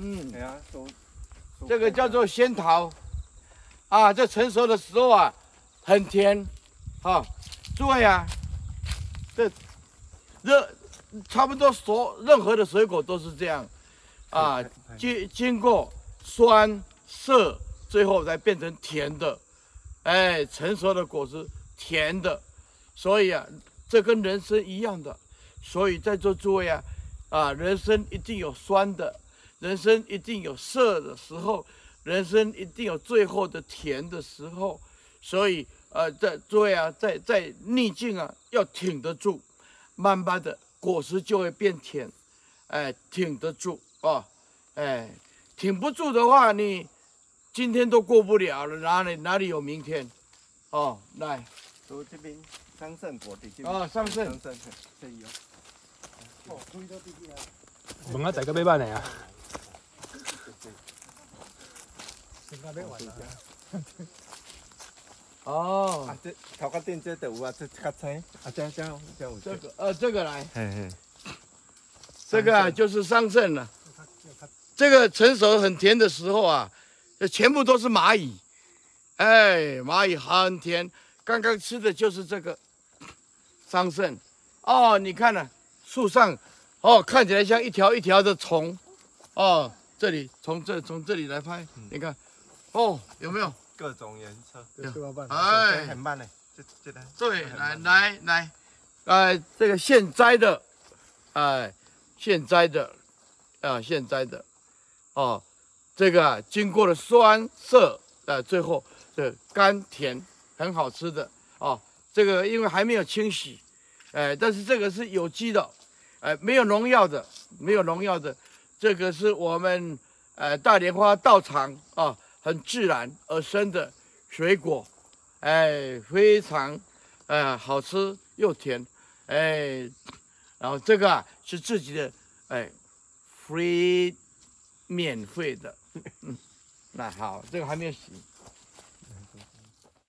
嗯，哎呀，这个叫做仙桃，啊，这成熟的时候啊，很甜，好、哦，诸位啊，这热差不多所任何的水果都是这样，啊，经经过酸涩，最后才变成甜的，哎，成熟的果实甜的，所以啊，这跟人生一样的，所以在座诸位啊，啊，人生一定有酸的。人生一定有涩的时候，人生一定有最后的甜的时候，所以呃，在诸位啊，在在逆境啊，要挺得住，慢慢的果实就会变甜，哎，挺得住哦，哎，挺不住的话，你今天都过不了了，哪里哪里有明天？哦，来，走这边桑葚果的，哦，桑葚，桑葚，这里有，哦，注意到弟弟啊，问下大家要办的啊。哦，啊，这头壳顶这都有啊，这较青，啊，这样这样这有。这个呃，这个来，嘿嘿，这个啊就是桑葚了。这个成熟很甜的时候啊，这全部都是蚂蚁，哎，蚂蚁很甜。刚刚吃的就是这个桑葚。哦，你看呢，树上哦，看起来像一条一条的虫。哦，这里从这从这里来拍，你看，哦，有没有？各种颜色，哎，很慢嘞，这这来，对，来来来，哎，这个现摘的，哎，现摘的，啊，现摘的，哦，这个啊，经过了酸涩，呃，最后这甘甜，很好吃的，哦，这个因为还没有清洗，哎，但是这个是有机的，哎，没有农药的，没有农药的，这个是我们呃大莲花道场啊。很自然而生的水果，哎，非常，呃，好吃又甜，哎，然后这个啊是自己的，哎，free 免费的，那好，这个还没有洗。